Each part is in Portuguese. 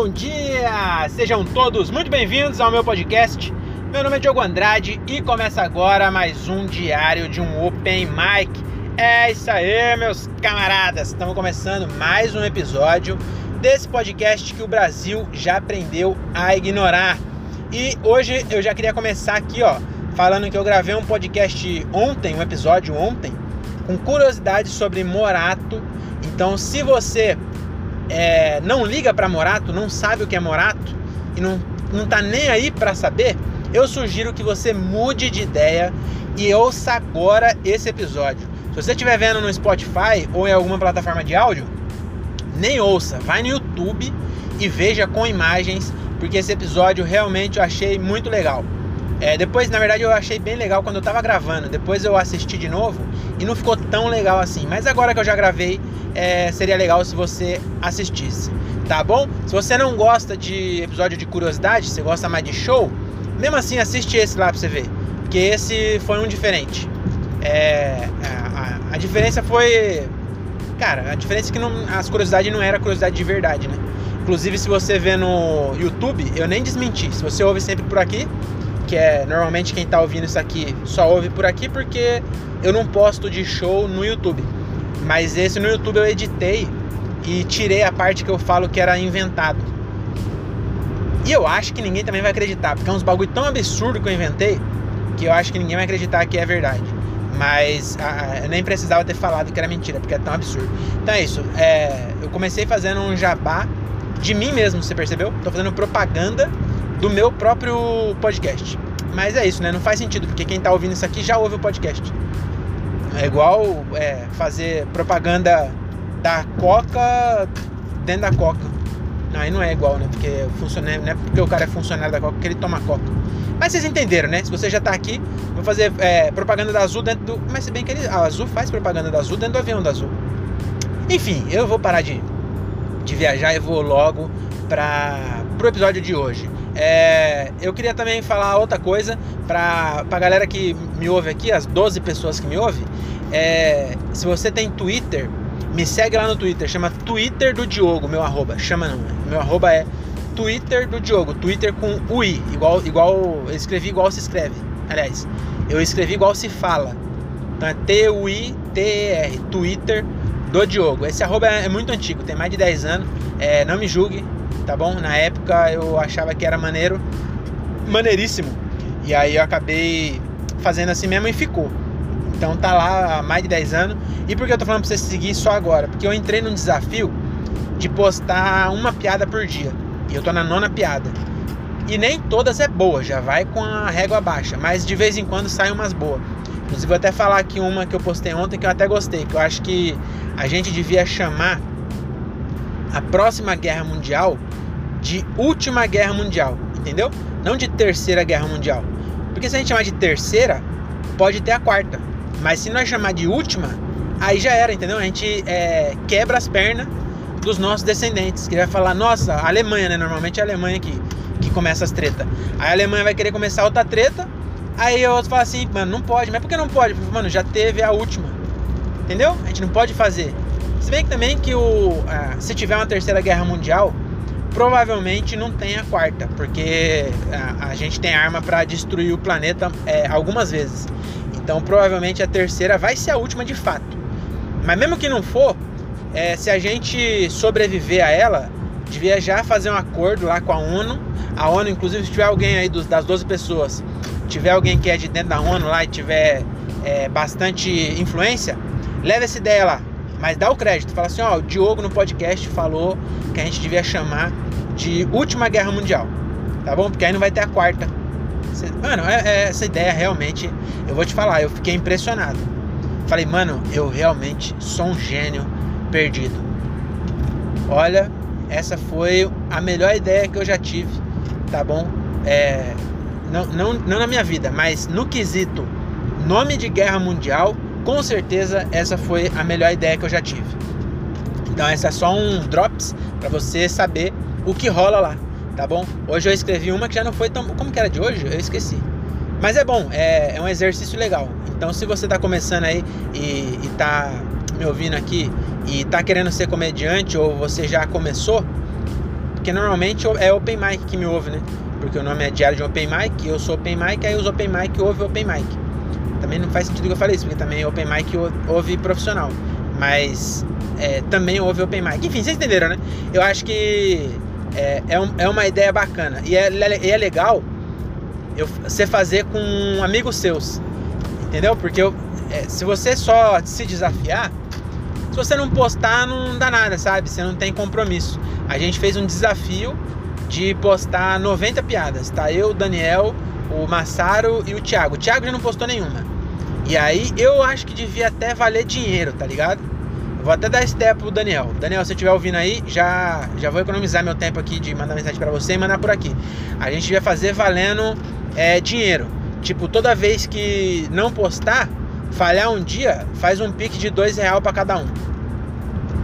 Bom dia! Sejam todos muito bem-vindos ao meu podcast. Meu nome é Diogo Andrade e começa agora mais um diário de um Open Mic. É isso aí, meus camaradas! Estamos começando mais um episódio desse podcast que o Brasil já aprendeu a ignorar. E hoje eu já queria começar aqui, ó, falando que eu gravei um podcast ontem, um episódio ontem, com curiosidades sobre Morato. Então, se você é, não liga para Morato, não sabe o que é Morato e não, não tá nem aí para saber, eu sugiro que você mude de ideia e ouça agora esse episódio. Se você estiver vendo no Spotify ou em alguma plataforma de áudio, nem ouça, vai no YouTube e veja com imagens, porque esse episódio realmente eu achei muito legal. É, depois, na verdade, eu achei bem legal quando eu tava gravando. Depois eu assisti de novo e não ficou tão legal assim. Mas agora que eu já gravei, é, seria legal se você assistisse, tá bom? Se você não gosta de episódio de curiosidade, você gosta mais de show, mesmo assim assiste esse lá pra você ver. Porque esse foi um diferente. É, a, a, diferença foi. Cara, a diferença é que não, as curiosidades não era curiosidade de verdade, né? Inclusive, se você vê no YouTube, eu nem desmenti. Se você ouve sempre por aqui, que é normalmente quem tá ouvindo isso aqui só ouve por aqui porque eu não posto de show no YouTube. Mas esse no YouTube eu editei e tirei a parte que eu falo que era inventado. E eu acho que ninguém também vai acreditar, porque é uns bagulho tão absurdo que eu inventei que eu acho que ninguém vai acreditar que é verdade. Mas a, eu nem precisava ter falado que era mentira, porque é tão absurdo. Então é isso. É, eu comecei fazendo um jabá de mim mesmo, você percebeu? Tô fazendo propaganda do meu próprio podcast. Mas é isso, né? Não faz sentido, porque quem tá ouvindo isso aqui já ouve o podcast. É igual é, fazer propaganda da Coca dentro da Coca. Não, aí não é igual, né? Porque não é porque o cara é funcionário da Coca que ele toma Coca. Mas vocês entenderam, né? Se você já tá aqui, vou fazer é, propaganda da Azul dentro do. Mas se bem que ele, a Azul faz propaganda da Azul dentro do avião da Azul. Enfim, eu vou parar de, de viajar e vou logo para pro episódio de hoje. É, eu queria também falar outra coisa para a galera que me ouve aqui, as 12 pessoas que me ouvem. É, se você tem Twitter, me segue lá no Twitter, chama Twitter do Diogo, meu arroba. Chama não, meu arroba é Twitter do Diogo, Twitter com UI, igual, igual eu escrevi igual se escreve. Aliás, eu escrevi igual se fala. Então é T-U-I-T-E-R, Twitter do Diogo. Esse arroba é muito antigo, tem mais de 10 anos. É, não me julgue, tá bom? Na época eu achava que era maneiro, maneiríssimo. E aí eu acabei fazendo assim mesmo e ficou. Então tá lá há mais de 10 anos. E por que eu tô falando pra você seguir só agora? Porque eu entrei num desafio de postar uma piada por dia. E eu tô na nona piada. E nem todas é boa, já vai com a régua baixa, mas de vez em quando sai umas boas. Inclusive vou até falar aqui uma que eu postei ontem que eu até gostei, que eu acho que a gente devia chamar a próxima guerra mundial de última guerra mundial, entendeu? Não de terceira guerra mundial. Porque se a gente chamar de terceira, pode ter a quarta. Mas se nós chamar de última, aí já era, entendeu? A gente é, quebra as pernas dos nossos descendentes. Que vai falar, nossa, a Alemanha, né? Normalmente é a Alemanha que, que começa as tretas. Aí a Alemanha vai querer começar outra treta. Aí o outro fala assim, mano, não pode. Mas por que não pode? Mano, já teve a última. Entendeu? A gente não pode fazer. Se bem que também que o, se tiver uma terceira guerra mundial, provavelmente não tem a quarta, porque a, a gente tem arma para destruir o planeta é, algumas vezes. Então provavelmente a terceira vai ser a última de fato. Mas mesmo que não for, é, se a gente sobreviver a ela, devia já fazer um acordo lá com a ONU. A ONU, inclusive, se tiver alguém aí dos, das 12 pessoas, tiver alguém que é de dentro da ONU lá e tiver é, bastante influência, leva essa ideia lá. Mas dá o crédito, fala assim, ó, o Diogo no podcast falou que a gente devia chamar de última guerra mundial, tá bom? Porque aí não vai ter a quarta. Mano, é, é, essa ideia realmente, eu vou te falar, eu fiquei impressionado. Falei, mano, eu realmente sou um gênio perdido. Olha, essa foi a melhor ideia que eu já tive, tá bom? É, não, não, não na minha vida, mas no quesito nome de guerra mundial, com certeza essa foi a melhor ideia que eu já tive. Então essa é só um drops para você saber o que rola lá, tá bom? Hoje eu escrevi uma que já não foi tão. Como que era de hoje? Eu esqueci. Mas é bom, é, é um exercício legal. Então se você tá começando aí e, e tá me ouvindo aqui e tá querendo ser comediante ou você já começou, Porque normalmente é Open Mic que me ouve, né? Porque o nome é Diário de Open Mic, eu sou Open Mic, aí os Open Mic ouve Open Mic. Também não faz sentido que eu falei isso, porque também Open Mic ouve profissional. Mas é, também ouve Open Mic. Enfim, vocês entenderam, né? Eu acho que é, é, um, é uma ideia bacana. E é, é legal eu, você fazer com amigos seus. Entendeu? Porque eu, é, se você só se desafiar, se você não postar, não dá nada, sabe? Você não tem compromisso. A gente fez um desafio de postar 90 piadas, tá? Eu, Daniel, o Massaro e o Thiago. O Thiago já não postou nenhuma. E aí eu acho que devia até valer dinheiro, tá ligado? Vou até dar esse tempo pro Daniel. Daniel, se estiver ouvindo aí, já, já vou economizar meu tempo aqui de mandar mensagem para você e mandar por aqui. A gente vai fazer valendo é, dinheiro. Tipo, toda vez que não postar, falhar um dia, faz um pique de dois real para cada um.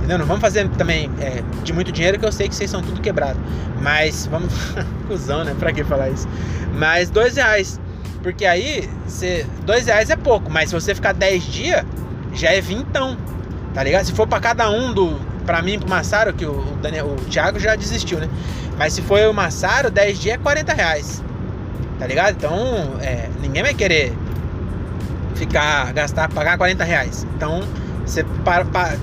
Entendeu? Não vamos fazer também é, de muito dinheiro, que eu sei que vocês são tudo quebrado. Mas vamos. Cusão, né? Pra que falar isso? Mas dois reais. Porque aí, cê, dois reais é pouco, mas se você ficar dez dias, já é vintão. Tá ligado? Se for para cada um do. Pra mim pro Massaro, que o, Daniel, o Thiago já desistiu, né? Mas se for o Massaro, 10 dias é 40 reais. Tá ligado? Então, é, ninguém vai querer ficar, gastar, pagar 40 reais. Então, você para, para,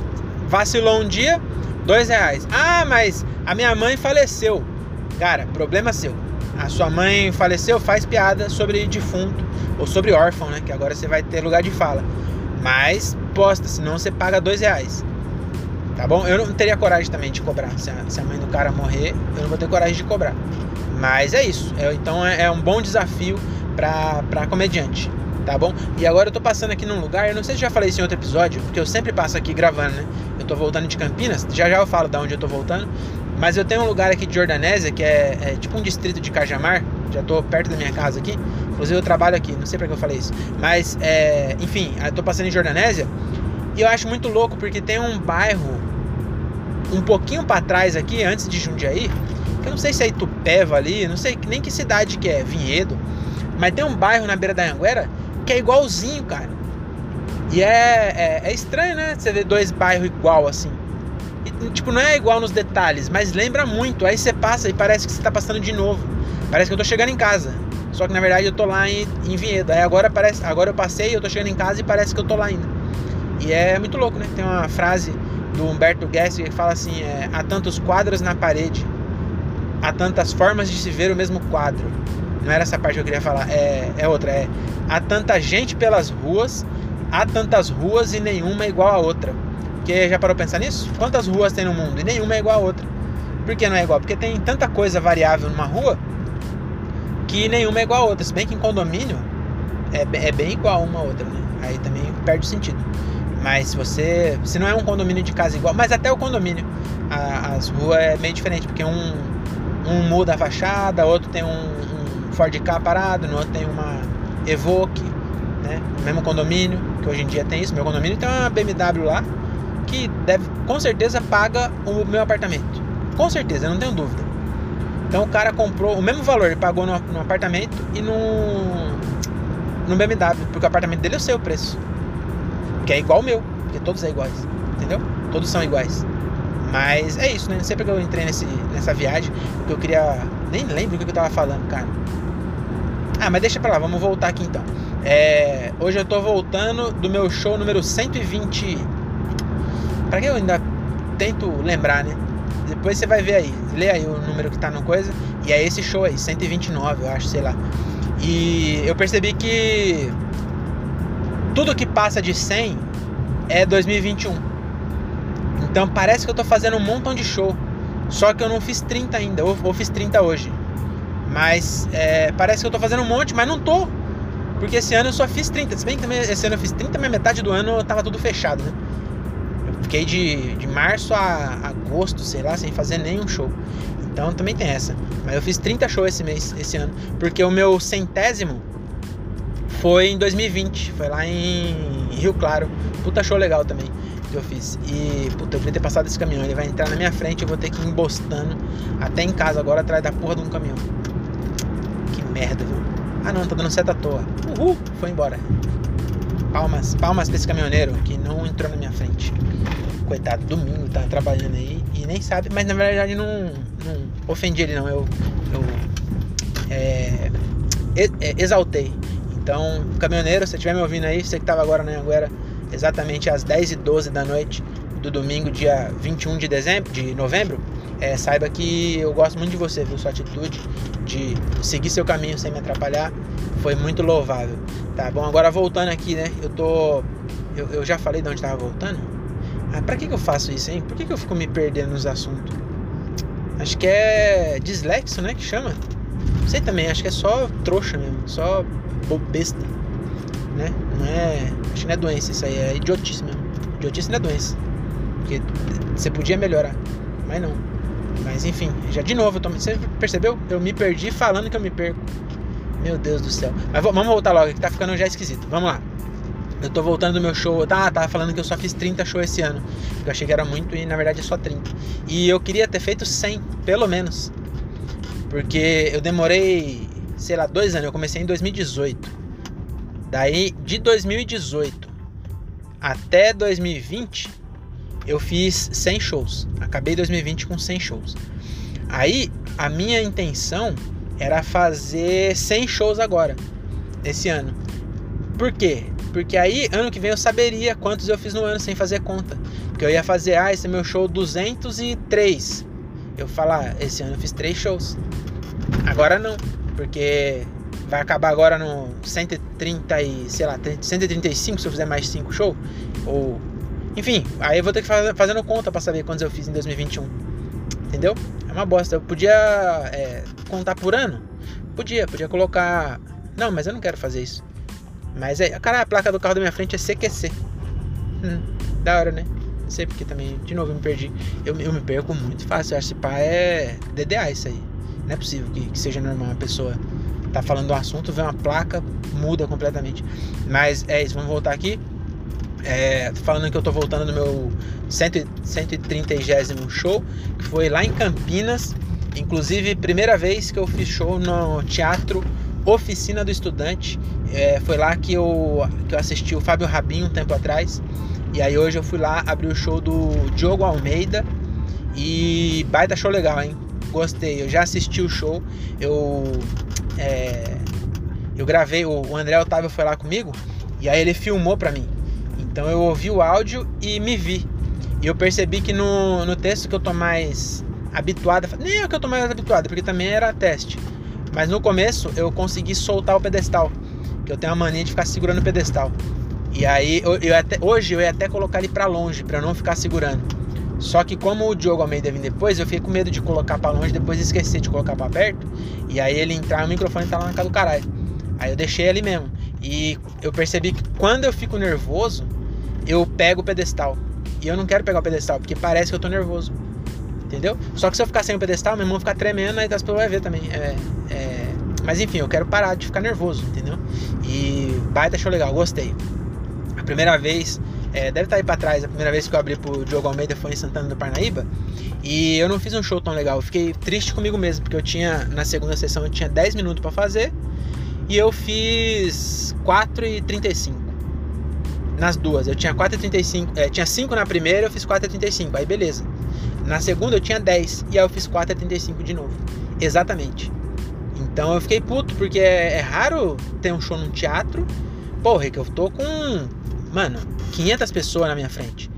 vacilou um dia, dois reais. Ah, mas a minha mãe faleceu. Cara, problema seu. A sua mãe faleceu, faz piada sobre defunto ou sobre órfão, né? Que agora você vai ter lugar de fala. Mas posta, senão você paga dois reais. Tá bom? Eu não teria coragem também de cobrar. Se a, se a mãe do cara morrer, eu não vou ter coragem de cobrar. Mas é isso. É, então é, é um bom desafio pra comediante tá bom? E agora eu tô passando aqui num lugar, eu não sei se já falei isso em outro episódio, porque eu sempre passo aqui gravando, né? Tô voltando de Campinas, já já eu falo de onde eu tô voltando, mas eu tenho um lugar aqui de Jordanésia, que é, é tipo um distrito de Cajamar, já tô perto da minha casa aqui, inclusive eu trabalho aqui, não sei pra que eu falei isso, mas, é, enfim, eu tô passando em Jordanésia, e eu acho muito louco, porque tem um bairro um pouquinho para trás aqui, antes de Jundiaí, que eu não sei se é Itupeva ali, não sei nem que cidade que é, Vinhedo, mas tem um bairro na beira da Anguera que é igualzinho, cara. E é, é, é estranho, né? Você ver dois bairros igual assim. E, tipo, não é igual nos detalhes, mas lembra muito. Aí você passa e parece que você tá passando de novo. Parece que eu tô chegando em casa. Só que na verdade eu tô lá em, em Vinhedo. Aí agora parece, agora eu passei, eu tô chegando em casa e parece que eu tô lá ainda. E é muito louco, né? Tem uma frase do Humberto Gessinger que fala assim: é, há tantos quadros na parede, há tantas formas de se ver o mesmo quadro. Não era essa parte que eu queria falar, é, é outra. É há tanta gente pelas ruas, há tantas ruas e nenhuma é igual a outra. Porque já parou pensar nisso? Quantas ruas tem no mundo e nenhuma é igual a outra? Por que não é igual? Porque tem tanta coisa variável numa rua que nenhuma é igual a outra. Se bem que em condomínio é, é bem igual uma a outra, né? Aí também perde o sentido. Mas se você. Se não é um condomínio de casa igual, mas até o condomínio, a, as ruas é meio diferente, porque um, um muda a fachada, outro tem um, um Ford K parado, no outro tem uma Evoque, né? No mesmo condomínio, que hoje em dia tem isso. Meu condomínio tem uma BMW lá que deve, com certeza paga o meu apartamento. Com certeza, eu não tenho dúvida. Então o cara comprou o mesmo valor, ele pagou no, no apartamento e no, no BMW, porque o apartamento dele é o seu preço. Que é igual ao meu, porque todos são iguais, entendeu? Todos são iguais. Mas é isso, né? Sempre que eu entrei nesse, nessa viagem, que eu queria. Nem lembro o que eu tava falando, cara. Ah, mas deixa pra lá, vamos voltar aqui então. É, hoje eu tô voltando do meu show número 120. Pra que eu ainda tento lembrar, né? Depois você vai ver aí. Lê aí o número que tá no coisa. E é esse show aí, 129, eu acho, sei lá. E eu percebi que tudo que passa de 100 é 2021. Então parece que eu tô fazendo um montão de show. Só que eu não fiz 30 ainda, ou, ou fiz 30 hoje. Mas é, parece que eu tô fazendo um monte, mas não tô. Porque esse ano eu só fiz 30. Se bem que também esse ano eu fiz 30, mas metade do ano tava tudo fechado, né? Eu fiquei de, de março a agosto, sei lá, sem fazer nenhum show. Então também tem essa. Mas eu fiz 30 shows esse mês, esse ano. Porque o meu centésimo foi em 2020. Foi lá em Rio Claro. Puta show legal também que eu fiz. E, puta, eu queria ter passado esse caminhão. Ele vai entrar na minha frente, eu vou ter que ir embostando até em casa agora atrás da porra de um caminhão merda, viu? Ah não, tá dando seta à toa. Uhul, foi embora. Palmas, palmas pra esse caminhoneiro que não entrou na minha frente. Coitado, domingo tá trabalhando aí e nem sabe, mas na verdade não, não, ofendi ele não, eu, eu é, é, exaltei. Então, caminhoneiro, se estiver me ouvindo aí, você que estava agora na Anguera, exatamente às 10 e 12 da noite do domingo, dia 21 de dezembro, de novembro, é, saiba que eu gosto muito de você, viu? Sua atitude de seguir seu caminho sem me atrapalhar foi muito louvável. Tá bom, agora voltando aqui, né? Eu tô. Eu, eu já falei de onde tava voltando. Ah, pra que, que eu faço isso, hein? Por que, que eu fico me perdendo nos assuntos? Acho que é dislexo, né? Que chama. Sei também, acho que é só trouxa mesmo, só besta, né? Não é. Acho que não é doença isso aí, é idiotice mesmo. Idiotice não é doença. Porque você podia melhorar, mas não. Mas enfim, já de novo, tô, você percebeu? Eu me perdi falando que eu me perco. Meu Deus do céu. Mas vamos voltar logo, que tá ficando já esquisito. Vamos lá. Eu tô voltando do meu show. Tá, tava falando que eu só fiz 30 shows esse ano. Eu achei que era muito e na verdade é só 30. E eu queria ter feito 100, pelo menos. Porque eu demorei, sei lá, dois anos. Eu comecei em 2018. Daí, de 2018 até 2020, eu fiz 100 shows. Acabei 2020 com 100 shows. Aí, a minha intenção era fazer 100 shows agora, esse ano. Por quê? Porque aí, ano que vem, eu saberia quantos eu fiz no ano sem fazer conta. Porque eu ia fazer, ah, esse é meu show 203. Eu falar, ah, esse ano eu fiz 3 shows. Agora não, porque vai acabar agora no 130 e, sei lá, 135 se eu fizer mais 5 shows. Ou. Enfim, aí eu vou ter que fazer fazendo conta para saber quantos eu fiz em 2021. Entendeu? É uma bosta. Eu podia é, contar por ano? Podia, podia colocar. Não, mas eu não quero fazer isso. Mas é. Cara, a placa do carro da minha frente é CQC. Hum, da hora, né? Não sei porque também, de novo, eu me perdi. Eu, eu me perco muito fácil. Eu acho que pá é DDA isso aí. Não é possível que, que seja normal uma pessoa tá falando do assunto, vê uma placa, muda completamente. Mas é isso, vamos voltar aqui. É, falando que eu tô voltando no meu 130 show, que foi lá em Campinas. Inclusive, primeira vez que eu fiz show no Teatro Oficina do Estudante. É, foi lá que eu, que eu assisti o Fábio Rabin um tempo atrás. E aí hoje eu fui lá abrir o show do Diogo Almeida. E baita show legal, hein? Gostei. Eu já assisti o show. Eu. É, eu gravei, o André Otávio foi lá comigo. E aí ele filmou pra mim. Então eu ouvi o áudio e me vi. E eu percebi que no, no texto que eu tô mais habituado, nem é o que eu tô mais habituado, porque também era teste. Mas no começo eu consegui soltar o pedestal, que eu tenho a mania de ficar segurando o pedestal. E aí eu, eu até, hoje eu ia até colocar ele para longe para não ficar segurando. Só que como o Diogo Almeida vem depois, eu fiquei com medo de colocar para longe, depois esquecer de colocar para perto. E aí ele entrar, o microfone tá lá na casa do caralho. Aí eu deixei ali mesmo. E eu percebi que quando eu fico nervoso, eu pego o pedestal. E eu não quero pegar o pedestal, porque parece que eu tô nervoso. Entendeu? Só que se eu ficar sem o pedestal, meu irmão fica tremendo, aí as pessoas vão ver também. É, é... Mas enfim, eu quero parar de ficar nervoso, entendeu? E baita show legal, gostei. A primeira vez, é, deve estar tá aí pra trás, a primeira vez que eu abri pro Diogo Almeida foi em Santana do Parnaíba. E eu não fiz um show tão legal, eu fiquei triste comigo mesmo, porque eu tinha, na segunda sessão, eu tinha 10 minutos para fazer. E eu fiz 4 e 35 nas duas. Eu tinha 4,35, é, tinha 5 na primeira, eu fiz 4,35. Aí beleza. Na segunda eu tinha 10 e aí eu fiz 4,35 de novo. Exatamente. Então eu fiquei puto porque é, é, raro ter um show num teatro. Porra, que eu tô com, mano, 500 pessoas na minha frente.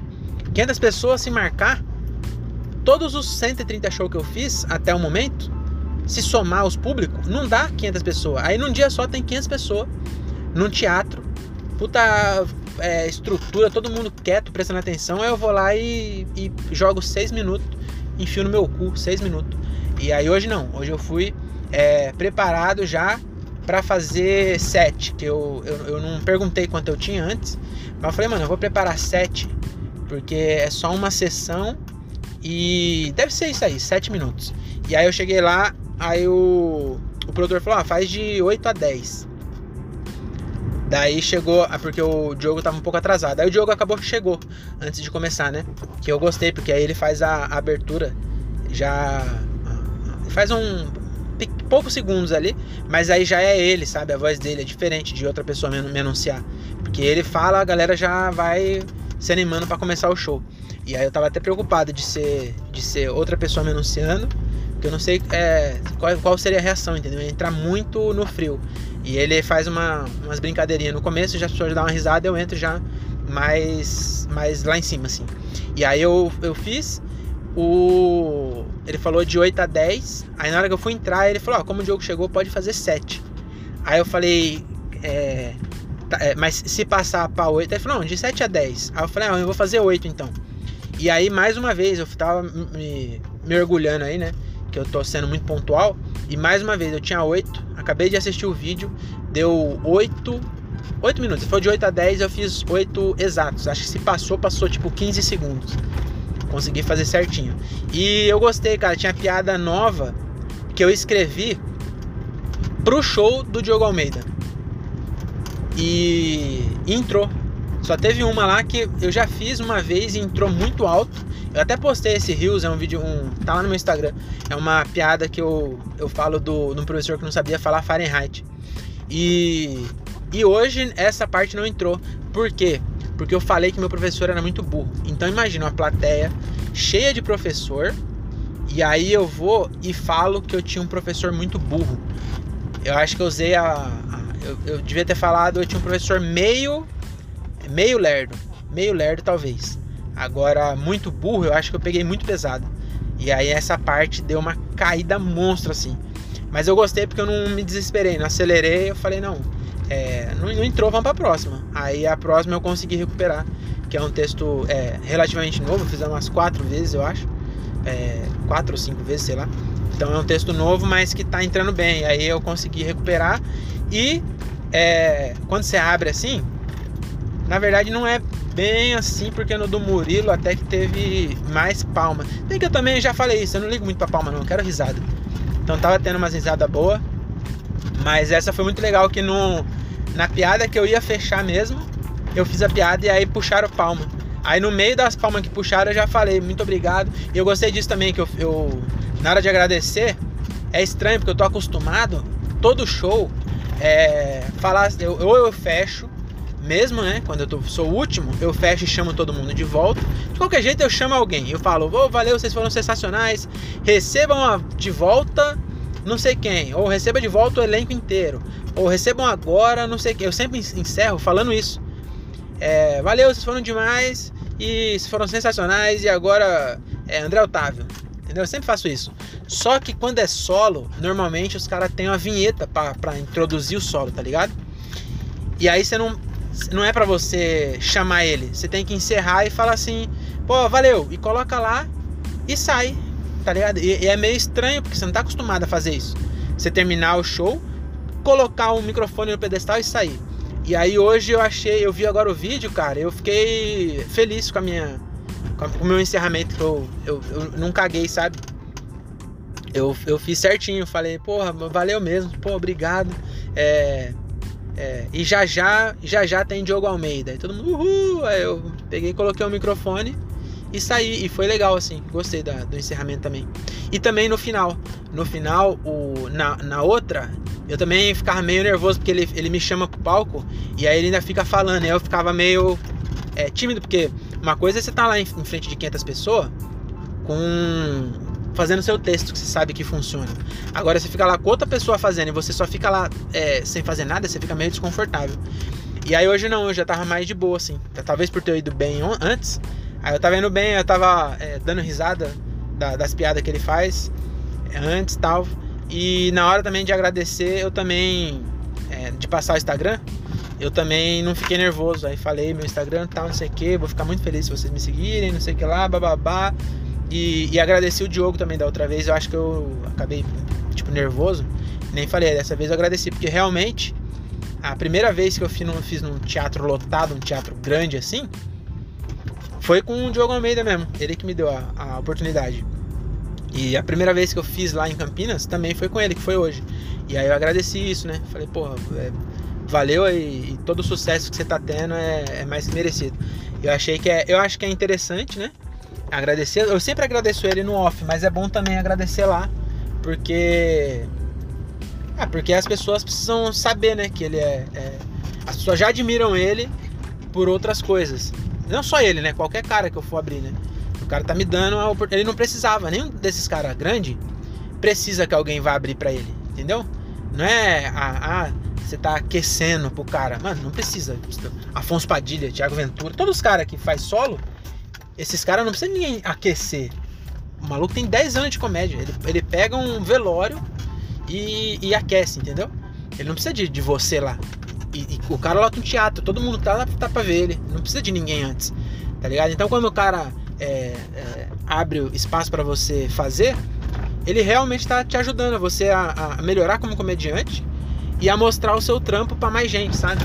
500 pessoas se marcar todos os 130 shows que eu fiz até o momento, se somar os públicos, não dá 500 pessoas. Aí num dia só tem 500 pessoas num teatro. Puta é, estrutura, todo mundo quieto, prestando atenção, aí eu vou lá e, e jogo seis minutos, enfio no meu cu, seis minutos. E aí hoje não, hoje eu fui é, preparado já para fazer sete, que eu, eu, eu não perguntei quanto eu tinha antes, mas eu falei, mano, eu vou preparar sete, porque é só uma sessão e deve ser isso aí, sete minutos. E aí eu cheguei lá, aí o, o produtor falou, ah, faz de 8 a 10. Daí chegou, ah, porque o Diogo tava um pouco atrasado. Aí o Diogo acabou que chegou antes de começar, né? Que eu gostei, porque aí ele faz a, abertura já. Faz um. poucos segundos ali, mas aí já é ele, sabe? A voz dele é diferente de outra pessoa me, me anunciar. Porque ele fala, a galera já vai se animando para começar o show. E aí eu tava até preocupado de ser, de ser outra pessoa me anunciando Porque eu não sei é, qual, qual, seria a reação, entendeu? Entrar muito no frio. E ele faz uma, umas brincadeirinhas no começo, já as pessoas dão uma risada, eu entro já mais, mais lá em cima, assim. E aí eu, eu fiz o. Ele falou de 8 a 10. Aí na hora que eu fui entrar, ele falou: Ó, como o Diogo chegou, pode fazer 7. Aí eu falei: É. Tá, é mas se passar pra 8, ele falou: Não, de 7 a 10. Aí eu falei: Ah, eu vou fazer 8 então. E aí, mais uma vez, eu tava me, me orgulhando aí, né? Que eu tô sendo muito pontual. E mais uma vez, eu tinha 8. Acabei de assistir o vídeo. Deu 8. 8 minutos. For de 8 a 10, eu fiz 8 exatos. Acho que se passou, passou tipo 15 segundos. Consegui fazer certinho. E eu gostei, cara. Tinha piada nova que eu escrevi pro show do Diogo Almeida. E entrou. Só teve uma lá que eu já fiz uma vez e entrou muito alto. Eu até postei esse Rios, é um vídeo, um, tá lá no meu Instagram. É uma piada que eu, eu falo do, um professor que não sabia falar Fahrenheit. E, e hoje essa parte não entrou. Por quê? Porque eu falei que meu professor era muito burro. Então imagina uma plateia cheia de professor. E aí eu vou e falo que eu tinha um professor muito burro. Eu acho que eu usei a. a eu, eu devia ter falado eu tinha um professor meio meio lerdo, meio lerdo talvez. Agora, muito burro, eu acho que eu peguei muito pesado. E aí essa parte deu uma caída monstro assim. Mas eu gostei porque eu não me desesperei, não acelerei, eu falei, não, é, não, não, entrou, vamos pra próxima. Aí a próxima eu consegui recuperar, que é um texto é, relativamente novo, fiz umas quatro vezes, eu acho. É, quatro ou cinco vezes, sei lá. Então é um texto novo, mas que tá entrando bem. Aí eu consegui recuperar. E é, quando você abre assim, na verdade não é bem assim, porque no do Murilo até que teve mais palma. Tem que eu também já falei isso, eu não ligo muito pra palma não, eu quero risada. Então tava tendo umas risadas boas. Mas essa foi muito legal que no, na piada que eu ia fechar mesmo, eu fiz a piada e aí puxaram palma. Aí no meio das palmas que puxaram eu já falei, muito obrigado. E eu gostei disso também, que eu, eu na hora de agradecer, é estranho, porque eu tô acostumado, todo show, é, falar, eu, ou eu fecho, mesmo, né? Quando eu tô, sou o último, eu fecho e chamo todo mundo de volta. De qualquer jeito, eu chamo alguém. Eu falo, oh, valeu, vocês foram sensacionais. Recebam de volta não sei quem. Ou receba de volta o elenco inteiro. Ou recebam agora não sei quem. Eu sempre encerro falando isso. É, valeu, vocês foram demais. E foram sensacionais. E agora é André Otávio. Entendeu? Eu sempre faço isso. Só que quando é solo, normalmente os caras têm uma vinheta para introduzir o solo, tá ligado? E aí você não não é para você chamar ele. Você tem que encerrar e falar assim, pô, valeu, e coloca lá e sai, tá ligado? E, e, é meio estranho porque você não tá acostumado a fazer isso. Você terminar o show, colocar um microfone no pedestal e sair. E aí hoje eu achei, eu vi agora o vídeo, cara, eu fiquei feliz com a minha com o meu encerramento, eu, eu, eu não caguei, sabe? Eu, eu fiz certinho, falei, porra, valeu mesmo, pô, obrigado. É, é, e já já, já já tem Diogo Almeida. E todo mundo, uhul! Aí eu peguei, coloquei o microfone e saí. E foi legal, assim. Gostei da, do encerramento também. E também no final. No final, o, na, na outra, eu também ficava meio nervoso porque ele, ele me chama pro palco e aí ele ainda fica falando. E eu ficava meio é, tímido, porque uma coisa é você estar tá lá em, em frente de 500 pessoas com fazendo seu texto que você sabe que funciona. Agora você fica lá com outra pessoa fazendo e você só fica lá é, sem fazer nada, você fica meio desconfortável. E aí hoje não, eu já tava mais de boa, assim. Talvez por ter ido bem antes. Aí eu tava indo bem, eu tava é, dando risada da, das piadas que ele faz é, antes tal. E na hora também de agradecer, eu também. É, de passar o Instagram, eu também não fiquei nervoso. Aí falei meu Instagram tal, não sei o que, vou ficar muito feliz se vocês me seguirem, não sei o que lá, bababá. E, e agradeci o Diogo também da outra vez. Eu acho que eu acabei, tipo, nervoso. Nem falei, dessa vez eu agradeci, porque realmente a primeira vez que eu fiz num, fiz num teatro lotado, um teatro grande assim, foi com o Diogo Almeida mesmo. Ele que me deu a, a oportunidade. E a primeira vez que eu fiz lá em Campinas também foi com ele, que foi hoje. E aí eu agradeci isso, né? Falei, porra, é, valeu e, e, todo o sucesso que você tá tendo é, é mais que merecido. Eu achei que é, eu acho que é interessante, né? Agradecer. Eu sempre agradeço ele no off, mas é bom também agradecer lá, porque. Ah, porque as pessoas precisam saber, né? Que ele é, é. As pessoas já admiram ele por outras coisas. Não só ele, né? Qualquer cara que eu for abrir, né? O cara tá me dando a oportunidade. Ele não precisava, nenhum desses caras grande precisa que alguém vá abrir para ele, entendeu? Não é ah, ah, você tá aquecendo pro cara. Mano, não precisa. Afonso Padilha, Thiago Ventura, todos os caras que faz solo, esses caras não precisam ninguém aquecer. O maluco tem 10 anos de comédia. Ele, ele pega um velório e, e aquece, entendeu? Ele não precisa de, de você lá. E, e, o cara lota um teatro, todo mundo tá lá tá pra ver ele. Não precisa de ninguém antes. Tá ligado? Então quando o cara é, é, abre o espaço para você fazer, ele realmente está te ajudando você a, a, melhorar como comediante e a mostrar o seu trampo para mais gente, sabe?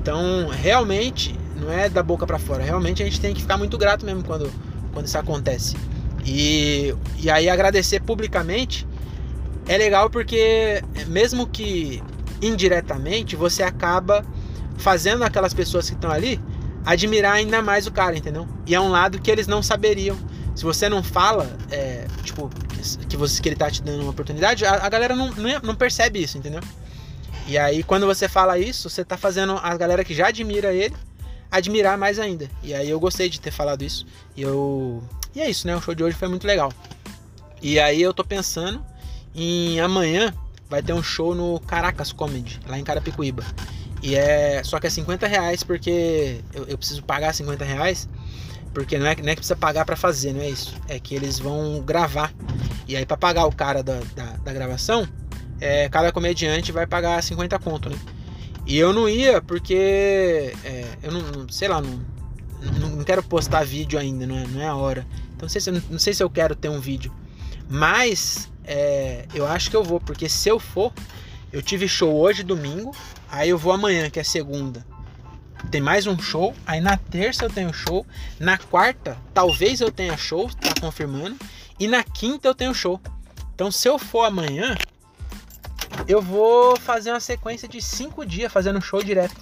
Então, realmente, não é da boca para fora. Realmente a gente tem que ficar muito grato mesmo quando, quando isso acontece. E, e aí agradecer publicamente é legal porque mesmo que indiretamente você acaba fazendo aquelas pessoas que estão ali admirar ainda mais o cara, entendeu? E é um lado que eles não saberiam. Se você não fala, é, tipo, que, você, que ele tá te dando uma oportunidade, a, a galera não, não, não, percebe isso, entendeu? E aí, quando você fala isso, você tá fazendo a galera que já admira ele admirar mais ainda. E aí eu gostei de ter falado isso. E eu. E é isso, né? O show de hoje foi muito legal. E aí eu tô pensando em amanhã vai ter um show no Caracas Comedy, lá em Carapicuíba. E é. Só que é 50 reais porque eu, eu preciso pagar 50 reais. Porque não é, não é que precisa pagar para fazer, não é isso. É que eles vão gravar. E aí, para pagar o cara da, da, da gravação, é, cada comediante vai pagar 50 conto, né? E eu não ia porque. É, eu não, sei lá, não, não, não, quero postar vídeo ainda, não é, não é a hora. Então não sei, se, não sei se eu quero ter um vídeo. Mas é, eu acho que eu vou, porque se eu for, eu tive show hoje, domingo, aí eu vou amanhã, que é segunda. Tem mais um show, aí na terça eu tenho show, na quarta talvez eu tenha show, tá confirmando, e na quinta eu tenho show. Então se eu for amanhã, eu vou fazer uma sequência de cinco dias fazendo show direto.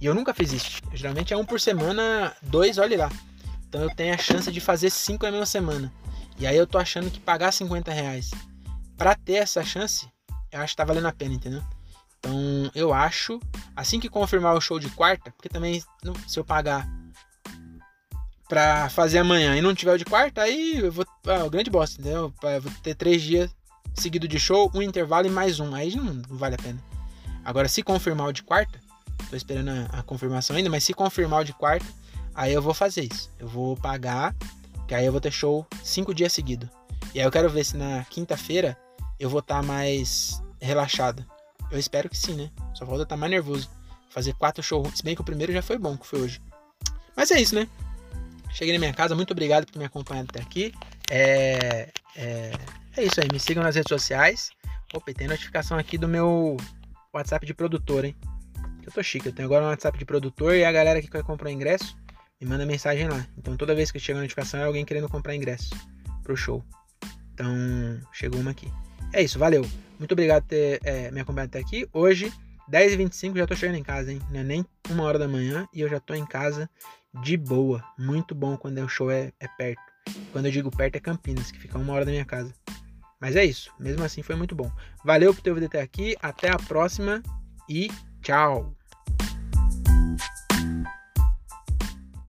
E eu nunca fiz isso. geralmente é um por semana, dois, olhe lá. Então eu tenho a chance de fazer cinco na mesma semana. E aí eu tô achando que pagar 50 reais para ter essa chance eu acho que tá valendo a pena, entendeu? Então, eu acho, assim que confirmar o show de quarta, porque também se eu pagar pra fazer amanhã e não tiver o de quarta, aí eu vou. Ah, grande bosta, entendeu? Eu vou ter três dias seguido de show, um intervalo e mais um. Aí não, vale a pena. Agora, se confirmar o de quarta, tô esperando a, a, confirmação ainda, mas se confirmar o de quarta, aí eu vou fazer isso. Eu vou pagar, que aí eu vou ter show cinco dias seguidos. E aí eu quero ver se na quinta-feira eu vou estar tá mais relaxado. Eu espero que sim, né? Só falta estar tá mais nervoso. Fazer quatro shows. Se bem que o primeiro já foi bom, que foi hoje. Mas é isso, né? Cheguei na minha casa. Muito obrigado por me acompanhado até aqui. É, é, é isso aí. Me sigam nas redes sociais. Opa, tem notificação aqui do meu WhatsApp de produtor, hein? Eu tô chique. Eu tenho agora um WhatsApp de produtor e a galera que quer comprar ingresso me manda mensagem lá. Então toda vez que chega a notificação é alguém querendo comprar ingresso pro show. Então chegou uma aqui. É isso, valeu. Muito obrigado por ter é, me acompanhado até aqui. Hoje, 10h25, já tô chegando em casa, hein? Não é nem uma hora da manhã e eu já tô em casa de boa. Muito bom quando o show é, é perto. Quando eu digo perto é Campinas, que fica uma hora da minha casa. Mas é isso, mesmo assim foi muito bom. Valeu por ter ouvido até aqui, até a próxima e tchau!